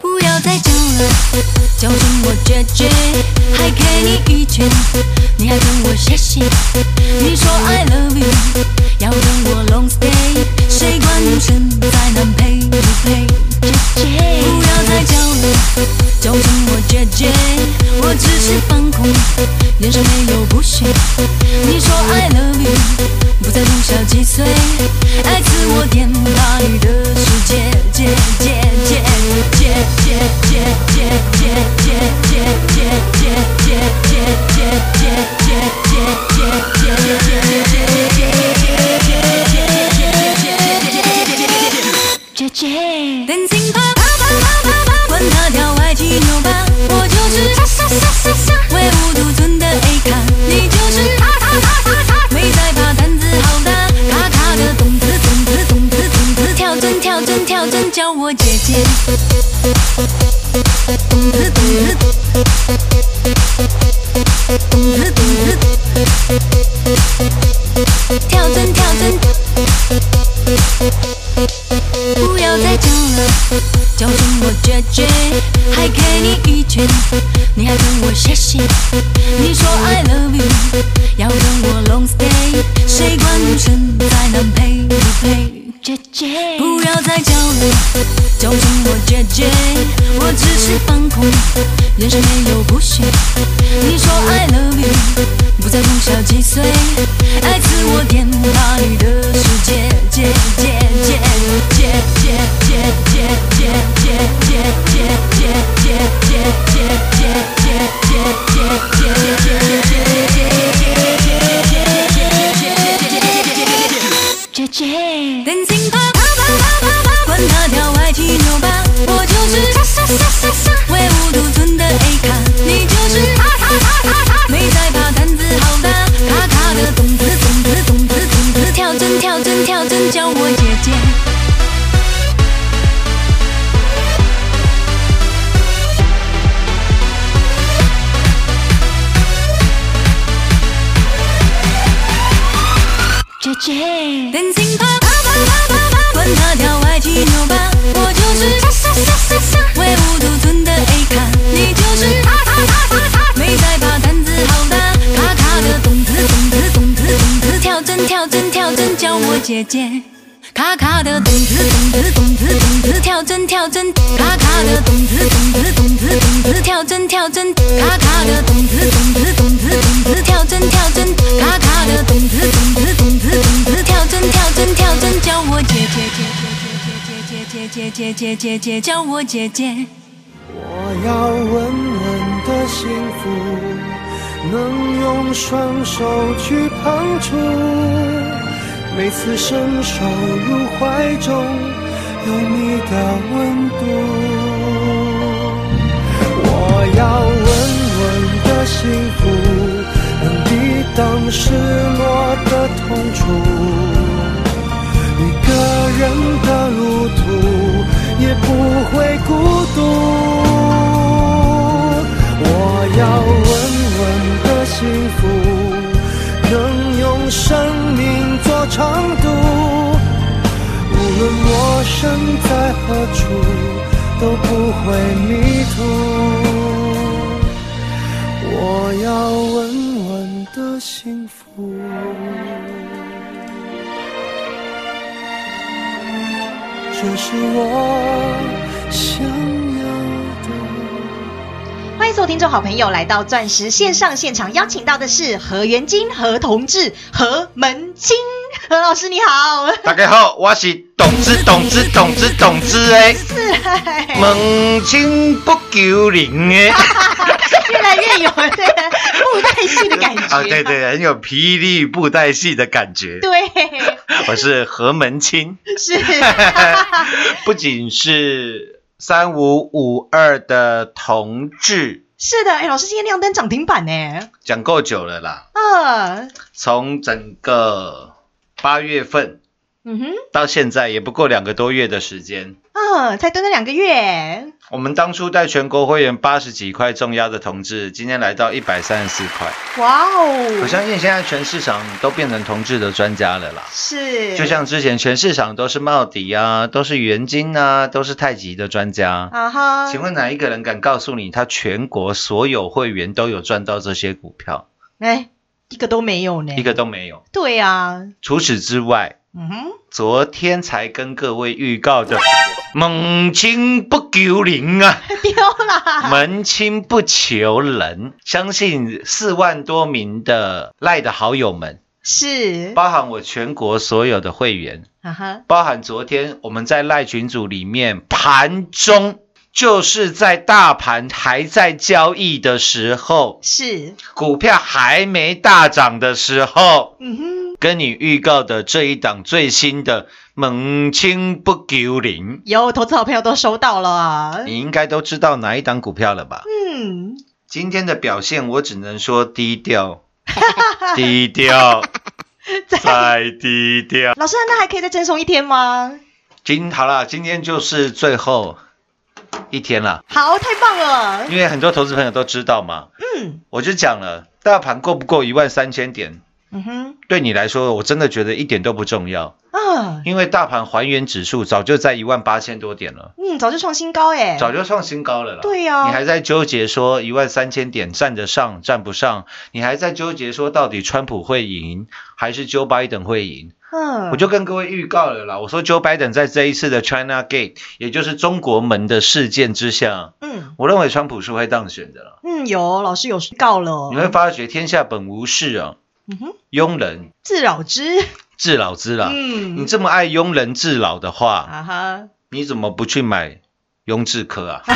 不要再叫了，叫声我姐姐，还给你一拳，你还跟我谢谢。你说 I love you，要跟我 long stay，谁管你身在南陪不陪？姐姐，不要再叫了，叫声我姐姐，我只是放空，眼神没有不要再叫了，叫声我姐姐，还给你一拳，你还跟我谢谢。你说 I love you，要跟我 long stay，谁管身在南陪不陪？姐姐，不要再叫了，叫声我姐姐，我只是放空，眼神没有不屑。你说 I love you，不再从小几岁，爱自我填大你的世界，姐姐姐姐姐姐姐姐姐姐姐姐姐姐姐姐姐。卡卡的咚子咚子咚子咚子，跳针跳针，卡卡的咚子咚子咚子咚子，跳针跳针，卡卡的咚子咚子咚子咚子，跳针跳针，卡卡的咚子咚子咚子咚子，跳针跳针跳针，叫我姐姐姐姐姐姐姐姐姐姐姐叫我姐姐。我要稳稳的幸福，能用双手去碰触。每次伸手入怀中，有你的温度。我要稳稳的幸福，能抵挡失落的痛楚。一个人的路途也不会孤独。我要稳稳的幸福，能用生长度。无论我身在何处，都不会迷途。我要稳稳的幸福。这是我想要的。欢迎所有听众好朋友来到钻石线上现场，邀请到的是何元金、何同志、何门清。何老师你好，大家好，我是董子董子董子董子哎，是哎，门清不求灵哎，越来越有这个 布袋戏的感觉。啊，对对，很有霹雳布袋戏的感觉。对，我是何门清，是。不仅是三五五二的同志，是的，哎，老师今天亮灯涨停板呢，讲够久了啦。嗯。从整个八月份嗯哼，到现在，也不过两个多月的时间。嗯，才短了两个月，我们当初带全国会员八十几块重压的同志，今天来到一百三十四块。哇哦，我相信现在全市场都变成同志的专家了啦。是，就像之前全市场都是茂迪啊，都是元金啊，都是太极的专家。啊哈，请问哪一个人敢告诉你，他全国所有会员都有赚到这些股票？哎，一个都没有呢，一个都没有。对啊，除此之外，嗯哼，昨天才跟各位预告的 猛青不求人啊，丢啦，门清不求人，相信四万多名的赖的好友们，是，包含我全国所有的会员，啊哈，包含昨天我们在赖群组里面盘中，就是在大盘还在交易的时候，是，股票还没大涨的时候，嗯哼，跟你预告的这一档最新的猛清不求人，有投资好朋友都收到了，啊。你应该都知道哪一档股票了吧？嗯，今天的表现，我只能说低调，低调，再低调。老师，那还可以再赠送一天吗？今好了，今天就是最后一天了，好，太棒了，因为很多投资朋友都知道嘛，嗯。我就讲了，大盘过不过一万三千点，嗯哼，对你来说，我真的觉得一点都不重要，啊，因为大盘还原指数早就在一万八千多点了。嗯，早就创新高哎，早就创新高了啦。对呀。你还在纠结说一万三千点站得上站不上，你还在纠结说到底川普会赢还是 Joe Biden 会赢？嗯，我就跟各位预告了啦，我说 Joe Biden 在这一次的 China Gate，也就是中国门的事件之下，嗯。我认为川普是会当选的了。嗯，有老师有告了，你会发觉天下本无事啊，嗯哼，庸人。自扰之，自扰之啦。嗯。你这么爱庸人自扰的话，啊哈，你怎么不去买雍智科啊？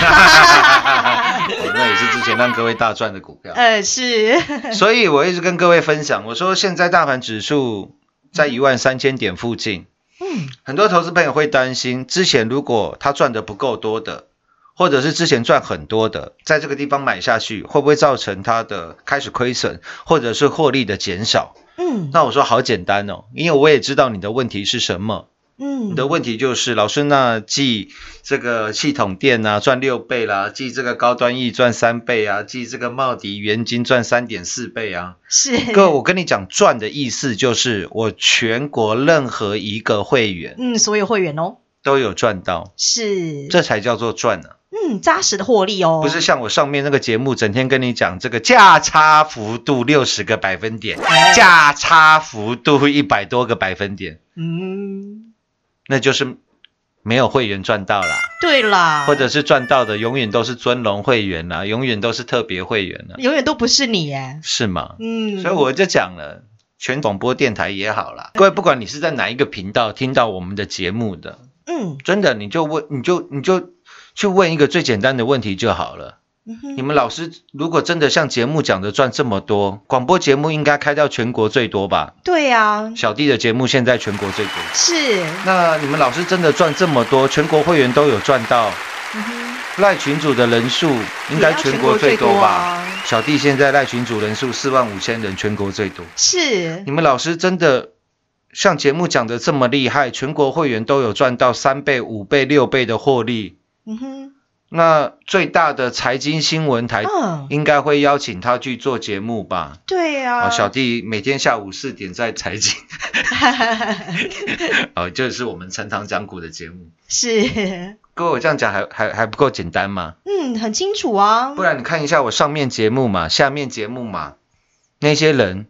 哦那也是之前让各位大赚的股票。呃是，所以我一直跟各位分享，我说现在大盘指数在一万三千点附近，嗯很多投资朋友会担心，之前如果他赚的不够多的，或者是之前赚很多的，在这个地方买下去，会不会造成他的开始亏损，或者是获利的减少？嗯那我说好简单哦，因为我也知道你的问题是什么。嗯，你的问题就是，老师，那记这个系统店啊赚六倍啦，记这个高端 E 赚三倍啊，记这个茂迪元金赚三点四倍啊。是，各位，我跟你讲，赚的意思就是我全国任何一个会员嗯，所有会员哦，都有赚到，是，这才叫做赚呢、嗯扎实的获利哦，不是像我上面那个节目整天跟你讲这个价差幅度六十个百分点，价差幅度一百多个百分点，嗯，那就是没有会员赚到啦。对啦，或者是赚到的永远都是尊龙会员啦，永远都是特别会员啦，永远都不是你耶，是吗？嗯，所以我就讲了，全广播电台也好啦，各位不管你是在哪一个频道听到我们的节目的，嗯真的你就问，你就你就去问一个最简单的问题就好了。你们老师如果真的像节目讲的赚这么多，广播节目应该开到全国最多吧？对呀，小弟的节目现在全国最多。是，那你们老师真的赚这么多，全国会员都有赚到，赖群主的人数应该全国最多吧？小弟现在赖群主人数四万五千人，全国最多。是你，们老师真的像节目讲的这么厉害，全国会员都有赚到三倍、五倍、六倍的获利。嗯哼，那最大的财经新闻台嗯，应该会邀请他去做节目吧？对呀，哦，小弟每天下午四点在财经，哦，就是我们陈堂讲股的节目。是，各位，我这样讲还还还不够简单吗？嗯，很清楚啊不，然你看一下我上面节目嘛，下面节目嘛，那些人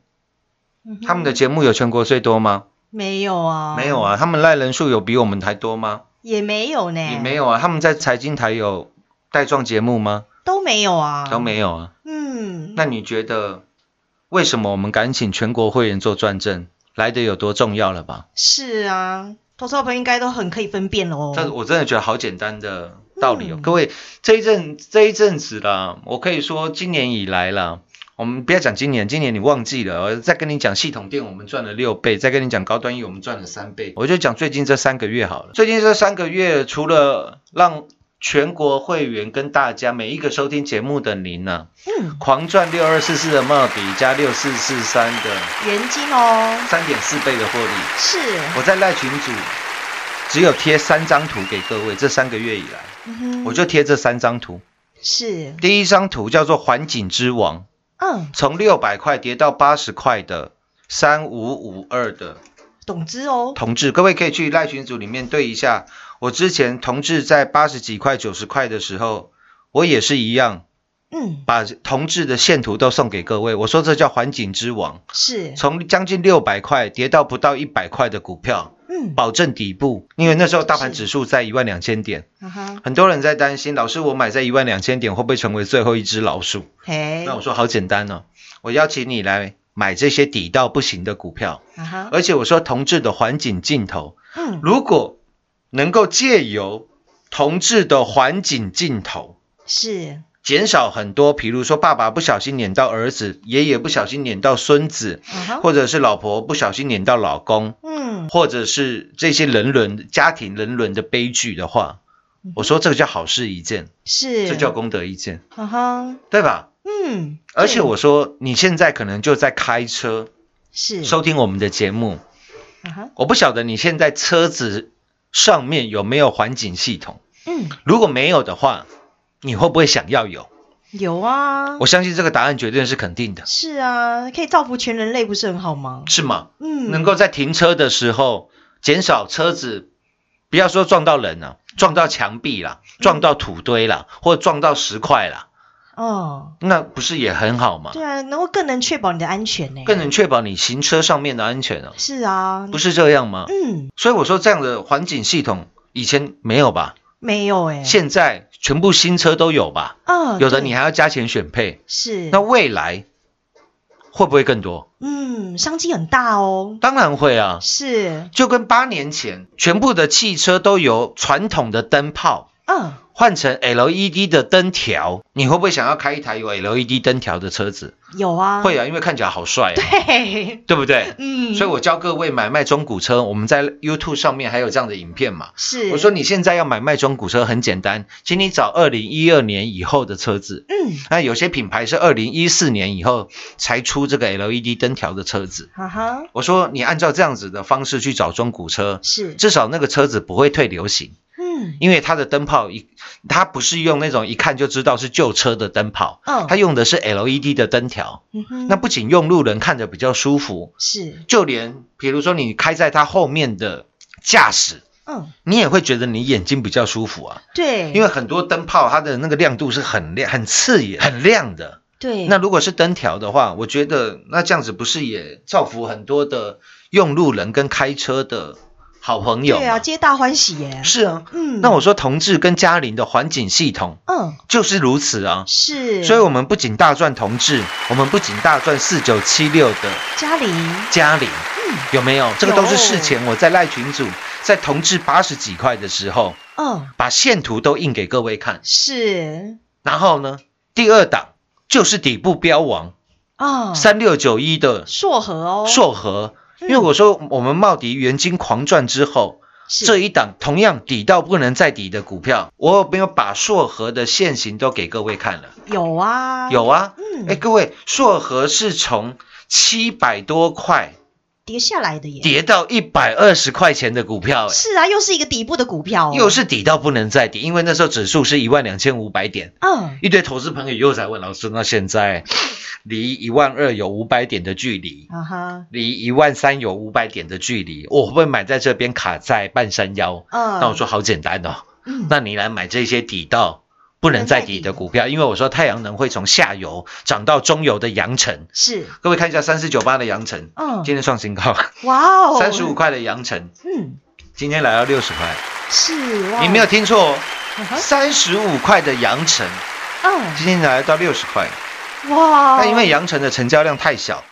嗯他们的节目有全国最多吗？没有啊，没有，啊，他们赖人数有比我们还多吗？也没有呢，也没有啊，他们在财经台有带状节目吗？都没有啊，都没有啊。嗯，那你觉得为什么我们敢请全国会员做转正，来的有多重要了吧？是啊，投资者朋友应该都很可以分辨了哦。但我真的觉得好简单的道理哦。嗯各位，这一阵这一阵子啦，我可以说今年以来啦，我们不要讲今年，今年你忘记了，我再跟你讲系统店我们赚了六倍，再跟你讲高端业我们赚了三倍，我就讲最近这三个月好了。最近这三个月，除了让全国会员跟大家每一个收听节目的您呢、嗯，狂赚六二四四的帽底加六四四三的元金哦，三点四倍的获利，是，我在赖群组只有贴三张图给各位，这三个月以来，嗯我就贴这三张图。是，第一张图叫做环境之王，嗯，从六百块跌到八十块的三五五二的。懂之哦，同志，各位可以去赖群组里面对一下。我之前同志在八十几块、九十块的时候，我也是一样，嗯，把同志的线图都送给各位。我说这叫环境之王，是，从将近六百块跌到不到一百块的股票，嗯，保证底部。因为那时候大盘指数在一万两千点，很多人在担心，老师我买在一万两千点会不会成为最后一只老鼠？嘿，那我说好简单哦，我邀请你来买这些底到不行的股票，而且我说同志的环境镜头，嗯，如果能够借由同志的环境镜头。是，减少很多，比如说爸爸不小心撵到儿子，爷爷不小心撵到孙子，或者是老婆不小心撵到老公，嗯，或者是这些人伦家庭人伦的悲剧的话，我说这个叫好事一件，是，这叫功德一件，哈哈，对吧？嗯，而且我说你现在可能就在开车是，收听我们的节目，我不晓得你现在车子上面有没有环境系统，嗯，如果没有的话，你会不会想要有？有啊，我相信这个答案绝对是肯定的，是啊，可以造福全人类，不是很好吗？是吗？嗯，能够在停车的时候减少车子，不要说撞到人了、撞到墙壁啦，撞到土堆啦，或撞到石块啦，哦，那不是也很好吗？对啊，能够更能确保你的安全呢，更能确保你行车上面的安全啊，是啊，不是这样吗？嗯，所以我说这样的环境系统以前没有吧，没有哎，现在全部新车都有吧，嗯，对有的你还要加钱选配，是，那未来会不会更多？嗯，商机很大哦，当然会啊，是，就跟八年前全部的汽车都由传统的灯泡嗯，换成 LED 的灯条，你会不会想要开一台有 LED 灯条的车子？有啊，会啊，因为看起来好帅、啊，嘿，对不对？嗯，所以我教各位买卖中古车，我们在 YouTube 上面还有这样的影片嘛。是，我说你现在要买卖中古车很简单，请你找二零一二年以后的车子。嗯，那有些品牌是二零一四年以后才出这个 LED 灯条的车子。哈哈，我说你按照这样子的方式去找中古车，是，至少那个车子不会退流行。嗯，因为它的灯泡一，它不是用那种一看就知道是旧车的灯泡，嗯它用的是 LED 的灯条。嗯哼，那不仅用路人看着比较舒服，是，就连比如说你开在它后面的驾驶，嗯，你也会觉得你眼睛比较舒服啊。对，因为很多灯泡它的那个亮度是很亮、很刺眼、很亮的。对，那如果是灯条的话，我觉得那这样子不是也造福很多的用路人跟开车的好朋友吗？对啊，皆大欢喜耶，是啊。嗯，那我说同志跟嘉玲的环境系统嗯，就是如此啊。是，所以，我们不仅大赚同志，我们不仅大赚四九七六的嘉玲，嘉玲，嗯。有没有？这个都是事前我在赖群组，在同志八十几块的时候，嗯，把线图都印给各位看。是，然后呢，第二档就是底部标王啊，三六九一的硕和哦，硕和，因嗯。为我说我们茂迪元金狂赚之后，是。这一档同样底到不能再底的股票，我有没有把硕和的现形都给各位看了？有啊，有啊，嗯。哎，各位，硕和是从七百多块跌下来的耶，跌到一百二十块钱的股票，哎。是啊，又是一个底部的股票哦，又是底到不能再底，因为那时候指数是一万两千五百点，嗯，一堆投资朋友又在问老师，那现在离一万二有五百点的距离，啊哈，离一万三有五百点的距离，我会不会买在这边卡在半山腰？嗯，那我说好简单哦，嗯，那你来买这些底到不能再低的股票，因为我说太阳能会从下游涨到中游的阳城。是，各位看一下三四九八的阳城，嗯，今天创新高，哇哦，三十五，块的阳城，嗯，今天来到六十块，是，你没有，听错三十五块的阳城，嗯，今天来到六十块。哇，那因为阳城的成交量太小，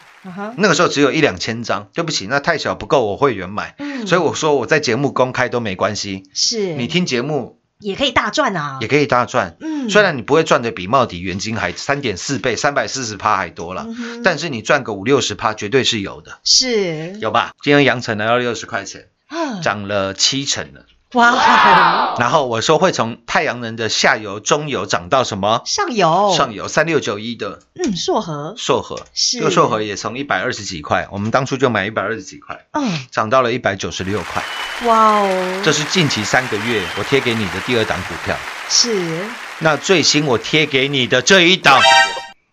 那个时候只有一两千张，对不起，那太小不够我会员买，嗯。所以我说我在节目公开都没关系，是，你听节目也可以大赚啊也。可以大赚。嗯虽然你不会赚的比茂迪原金还三点四倍，三百四十趴还多了，嗯但是你赚个五六十趴绝对是有的，是有吧？今天阳城来到六十块钱，啊涨了七成了。哇，然后我说会从太阳能的下游、中游涨到什么？上游。上游三六九一的。嗯硕和。硕和，是。这个硕和也从一百二十几块，我们当初就买一百二十几块，嗯。涨到了一百九十六块。哇哦，这是近期三个月我贴给你的第二档股票。是。那最新我贴给你的这一档，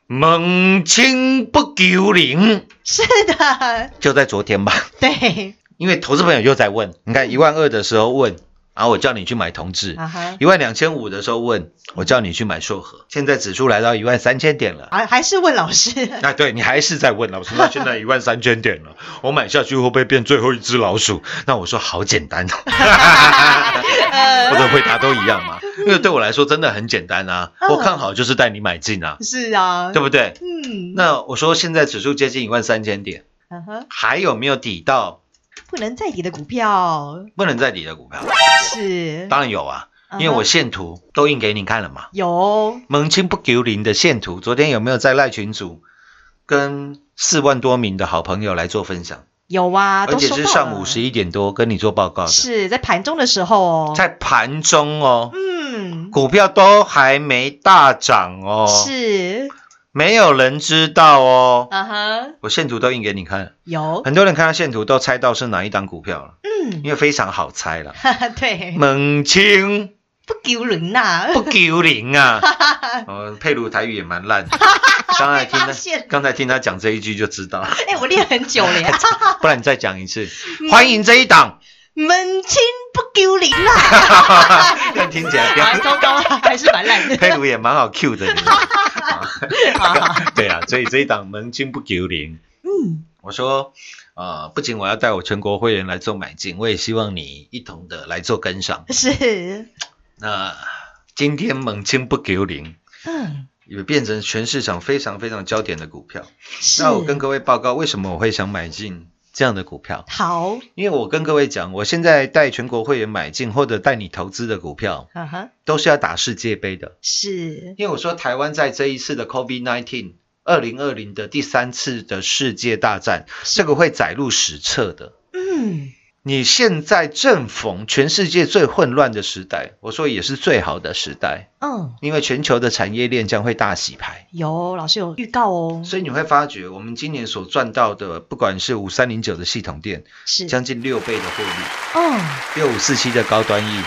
猛青不丢零，是的，就在昨天吧。对。因为投资朋友又在问，你看一万二的时候问，然后我叫你去买同志一万两千五的时候问，我叫你去买硕和，现在指数来到一万三千点了。还还是问老师，啊，对你还是在问老师，那现在一万三千点了，我买下去会不会变最后一只老鼠？那我说好简单哦，我的回答都一样嘛，因为对我来说真的很简单啊，嗯。我看好就是带你买进啊，是啊，对不对？嗯，那我说现在指数接近一万三千点，还有没有抵到不能再抵的股票。不能再抵的股票？是，当然有啊，因为我线图都印给你看了嘛。有。蒙清不丢零的线图，昨天有没有在赖群组跟四万多名的好朋友来做分享？有啊，而且是上午十一点多跟你做报告的，是在盘中的时候。哦，在盘中哦，嗯。股票都还没大涨哦，是，没有人知道哦。啊哈，我线图都印给你看，有，很多人看到线图都猜到是哪一档股票了，嗯，因为非常好猜了。哈哈，对，猛清不丢人呐，不丢人啊！哦，佩鲁台语也蛮烂的，刚才听他刚才听他讲这一句就知道，哎，我练很久了呀，不然你再讲一次。欢迎这一档，门清不丢人啦，但听起来啊，糟糕，还是蛮烂的，佩鲁也蛮好 Q 的，你 对啊，所以这一档门清不丢零。嗯，我说，呃，不仅我要带我全国会员来做买进，我也希望你一同的来做跟上。是，那今天猛清不丢零，嗯，也变成全市场非常非常焦点的股票。是，那我跟各位报告，为什么我会想买进这样的股票？好，因为我跟各位讲，我现在带全国会员买进或者带你投资的股票，哈哈，都是要打世界杯的。是，因为我说台湾在这一次的 COVID-19 二零二零的第三次的世界大战，这个会载入史册的。嗯，你现在正逢全世界最混乱的时代，我说也是最好的时代，嗯，因为全球的产业链将会大洗牌。有老师有预告哦，所以你会发觉，我们今年所赚到的，不管是五三零九的系统店，是，将近六倍的获利。嗯，六五四七的高端 E，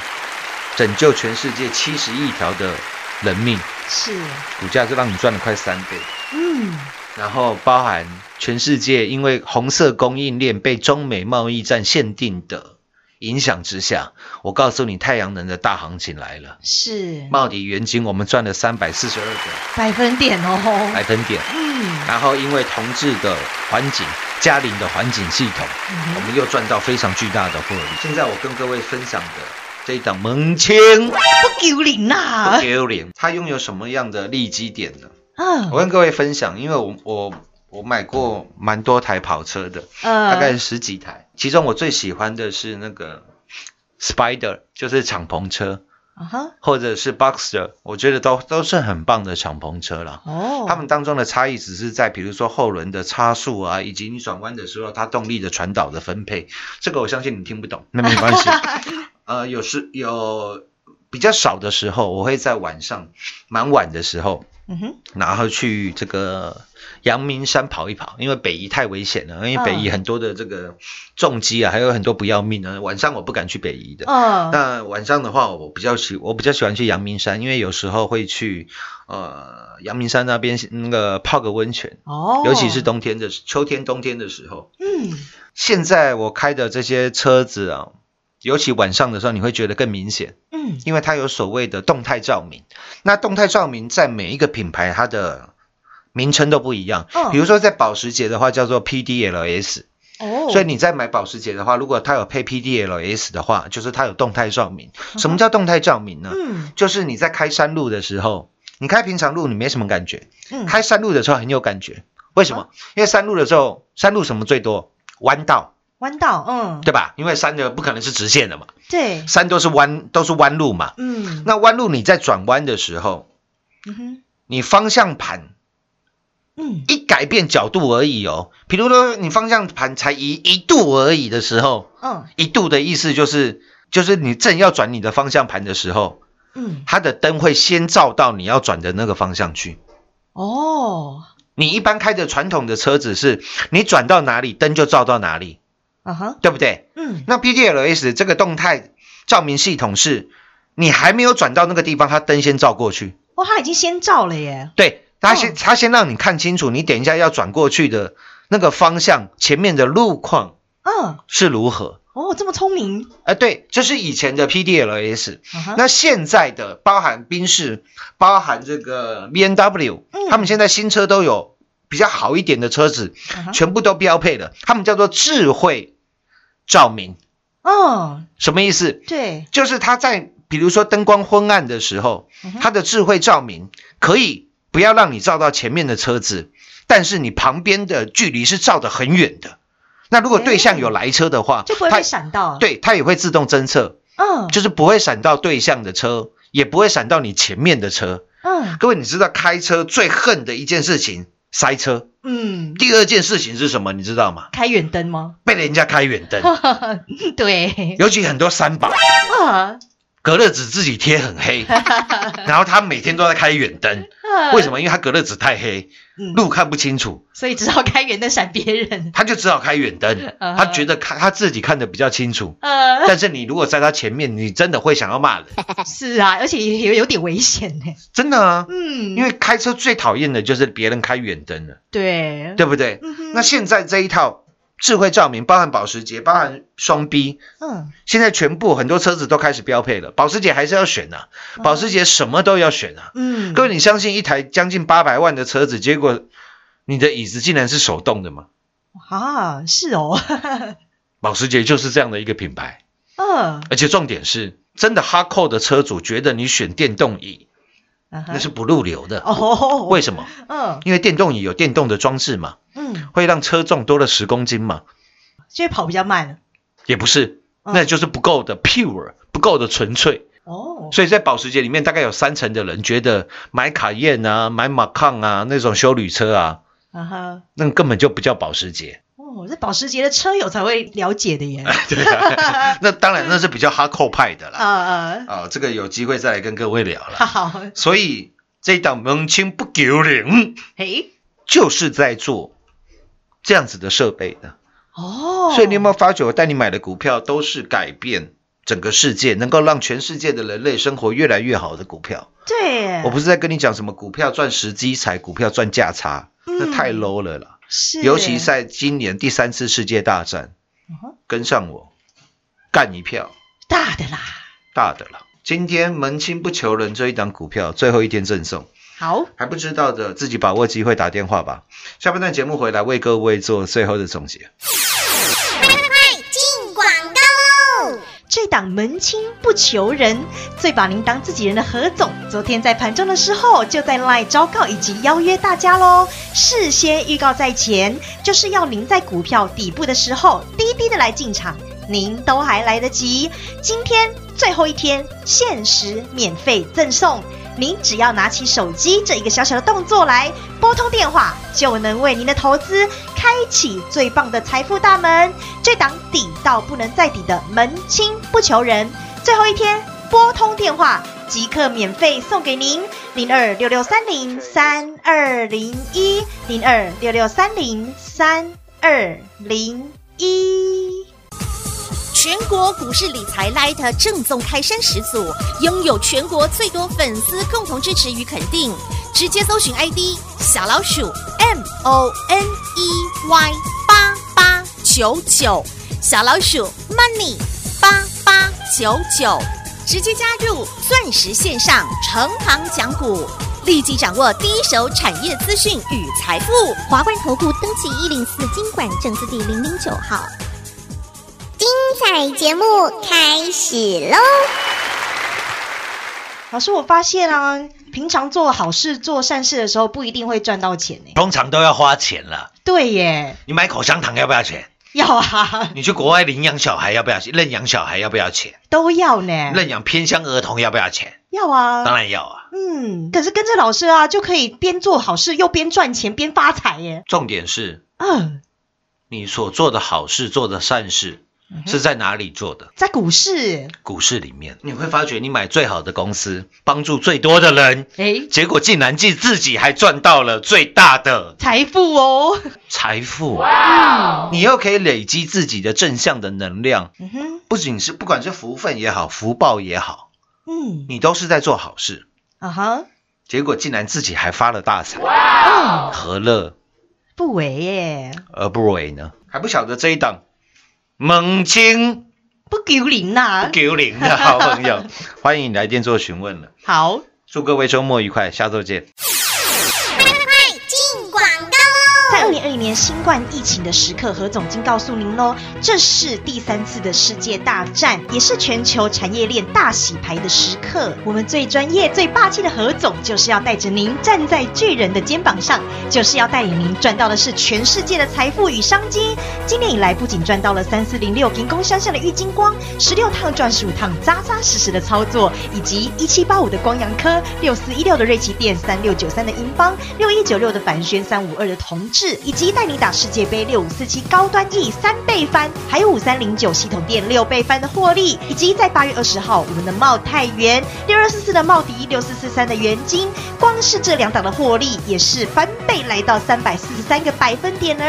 拯救全世界七十亿条的人命，是，股价就让你赚了快三倍。嗯，然后包含全世界因为红色供应链被中美贸易战限定的影响之下，我告诉你，太阳能的大行情来了。是，茂迪元金我们赚了三百四十二个百分点哦，百分点，嗯，然后因为同志的环境、嘉陵的环境系统，嗯我们又赚到非常巨大的获利。现在我跟各位分享的这一档蒙清不丢脸呐不，丢脸，它拥有什么样的利基点呢？嗯，我跟各位分享，因为我我我买过蛮多台跑车的，嗯大概十几台，其中我最喜欢的是那个 Spider，就是敞篷车，啊哈，或者是 Boxer，我觉得都都是很棒的敞篷车啦。哦，他们当中的差异只是在，比如说后轮的差速啊，以及你转弯的时候它动力的传导的分配，这个我相信你听不懂，那没关系。呃，有时有比较少的时候，我会在晚上蛮晚的时候，嗯哼，然后去这个阳明山跑一跑，因为北宜太危险了，因为北宜很多的这个重机啊，还有很多不要命的，晚上我不敢去北宜的。嗯，那晚上的话，我比较喜我比较喜欢去阳明山，因为有时候会去呃阳明山那边那个泡个温泉，哦，尤其是，冬天的秋天冬天的时候。嗯，现在我开的这些车子啊，尤其晚上的时候，你会觉得更明显。嗯，因为它有所谓的动态照明。那动态照明在每一个品牌它的名称都不一样。哦比如说在保时捷的话叫做 PDLS，、哦，所以你在买保时捷的话，如果它有配 PDLS 的话，就是它有动态照明。嗯什么叫动态照明呢？嗯就是你在开山路的时候，你开平常路你没什么感觉，嗯，开山路的时候很有感觉。为什么？因为山路的时候，山路什么最多？弯道。弯道，嗯，对吧？因为山的不可能是直线的嘛，对，山都是弯，都是弯路嘛。嗯，那弯路你在转弯的时候，嗯哼，你方向盘嗯，一改变角度而已哦。比如说你方向盘才一一度而已的时候，嗯，一度的意思就是就是你正要转你的方向盘的时候，嗯，它的灯会先照到你要转的那个方向去。哦，你一般开的传统的车子是，你转到哪里灯就照到哪里，啊哈，对不对？嗯，那 PDLS 这个动态照明系统是，你还没有转到那个地方，它灯先照过去。哦，它已经先照了耶，对，它先、哦。它先让你看清楚，你等一下要转过去的那个方向，前面的路况嗯，是如何。哦，这么聪明，哎、对，这是以前的 PDLS，、那现在的包含宾士，包含这个 B N W，、嗯。他们现在新车都有比较好一点的车子，全部都标配了，他们叫做智慧照明，哦，什么意思？对，就是它在比如说灯光昏暗的时候，它的智慧照明可以不要让你照到前面的车子，但是你旁边的距离是照得很远的。那如果对象有来车的话，它就不会闪到，，对它也会自动侦测，嗯，就是不会闪到对象的车，也不会闪到你前面的车。嗯。各位，你知道开车最恨的一件事情塞车，嗯，第二件事情是什么？你知道吗？开远灯吗？被人家开远灯，对，尤其很多三宝。啊，隔热纸自己贴很黑，然后他每天都在开远灯，为什么？因为他隔热纸太黑，嗯路看不清楚，所以只好开远灯闪别人。他就只好开远灯。啊他觉得看他自己看的比较清楚，呃，但是你如果在他前面，你真的会想要骂人，是啊，而且也有有点危险呢。真的啊。嗯，因为开车最讨厌的就是别人开远灯了，对，对不对？那现在这一套智慧照明，包含保时捷，包含双 B，嗯，现在全部很多车子都开始标配了。保时捷还是要选啊，保时捷什么都要选啊。嗯，各位，你相信一台将近八百万的车子，结果你的椅子竟然是手动的吗？啊，是哦，保时捷就是这样的一个品牌，嗯，而且重点是，真的哈扣的车主觉得你选电动椅那那是不入流的。哦，为什么？嗯因为电动椅有电动的装置嘛，嗯，会让车重多了十公斤嘛？所以跑比较慢也不是，嗯那就是不够的 pure，不够的纯粹。哦，所以在保时捷里面，大概有三成的人觉得买卡宴啊、买马抗啊那种修旅车啊，啊哈，那根本就不叫保时捷。哦，这保时捷的车友才会了解的耶，对啊，那当然那是比较哈扣派的啦。啊啊，啊、这个有机会再来跟各位聊了。好，所以这一档门清不丢零，嘿，就是在做这样子的设备的。哦，所以你有没有发觉，我带你买的股票都是改变整个世界，能够让全世界的人类生活越来越好的股票？对，我不是在跟你讲什么股票赚时机财，股票赚价差，那太 low 了啦。是，尤其在今年第三次世界大战嗯，跟上我，干一票大的啦，大的啦。今天门清不求人这一档股票最后一天赠送，好，还不知道的自己把握机会打电话吧。下半段节目回来为各位做最后的总结。这档门清不求人，最把您当自己人的何总，昨天在盘中的时候就在 LINE 昭告以及邀约大家喽。事先预告在前，就是要您在股票底部的时候低低的来进场，您都还来得及。今天最后一天，限时免费赠送。您只要拿起手机这一个小小的动作来拨通电话，就能为您的投资开启最棒的财富大门。这档底到不能再底的门清不求人，最后一天拨通电话即刻免费送给您零二六六三零三二零一零二六六三零三二零一。全国股市理财 Light 正宗开山始祖，拥有全国最多粉丝共同支持与肯定。直接搜寻 ID 小老鼠 M O N E Y 八八九九，小老鼠 Money 八八九九，直接加入钻石线上成行讲股，立即掌握第一手产业资讯与财富。华冠投顾登记一零四经管证字第零零九号。精彩节目开始喽！老师，我发现啊，平常做好事、做善事的时候，不一定会赚到钱呢。通常都要花钱了。对耶，你买口香糖要不要钱？要啊，你去国外领养小孩要不要钱？认养小孩要不要钱？都要呢，认养偏乡儿童要不要钱？要啊，当然要啊。嗯，可是跟着老师啊，就可以边做好事又边赚钱边发财耶。重点是嗯，你所做的好事、做的善事是在哪里做的？在股市，股市里面，你会发觉你买最好的公司，帮助最多的人，哎，结果竟然自自己还赚到了最大的。财富哦。财富。哇。你又可以累积自己的正向的能量，嗯哼，不仅是不管是福分也好，福报也好，嗯，你都是在做好事，啊哈，结果竟然自己还发了大财，哇，何乐？不为耶，而不为呢？还不晓得这一档猛禽不丢脸呐不。丢脸的好朋友，欢迎你来电做询问了。好，祝各位周末愉快，下周见。二零二零年新冠疫情的时刻，何总经告诉您喽，这是第三次的世界大战，也是全球产业链大洗牌的时刻。我们最专业、最霸气的何总，就是要带着您站在巨人的肩膀上，就是要带领您赚到的是全世界的财富与商机。今年以来，不仅赚到了三四零六凭空相向的郁金光，十六趟赚十五趟，扎扎实实的操作，以及一七八五的光阳科，六四一六的瑞奇电，三六九三的银邦，六一九六的凡轩，三五二的同志，以及带你打世界杯六五四七高端 E 三倍翻，还有五三零九系统店六倍翻的获利，以及在八月二十号我们的茂泰元六二四四的茂迪，六四四三的元金，光是这两档的获利也是翻倍来到三百四十三个百分点呢，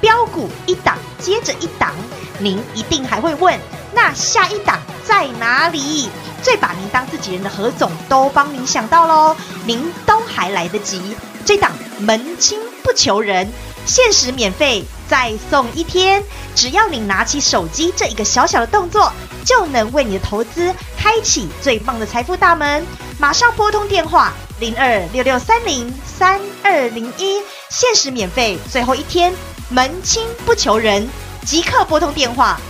标股一档接着一档，您一定还会问，那下一档在哪里？最把您当自己人的何总都帮您想到喽，您都还来得及。这档门清不求人，限时免费再送一天，只要你拿起手机这一个小小的动作，就能为你的投资开启最棒的财富大门。马上拨通电话零二六六三零三二零一，限时免费，最后一天，门清不求人，即刻拨通电话，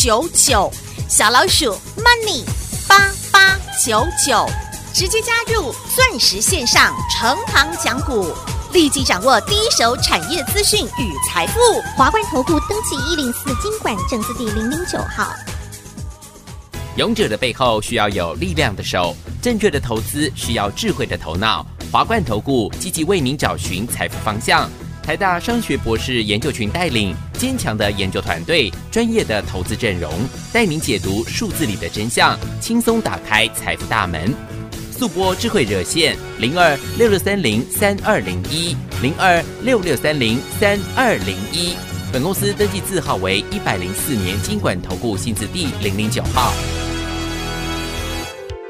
九九，小老鼠 Money 八八九九，直接加入钻石线上成行讲股，立即掌握第一手产业资讯与财富。华冠投顾登记一零四经管证字第零零九号。勇者的背后需要有力量的手，正确的投资需要智慧的头脑。华冠投顾积极为您找寻财富方向。台大商学博士研究群带领坚强的研究团队，专业的投资阵容，带您解读数字里的真相，轻松打开财富大门。速播智慧热线零二六六三零三二零一零二六六三零三二零一。本公司登记字号为一百零四年经管投顾新字第零零九号。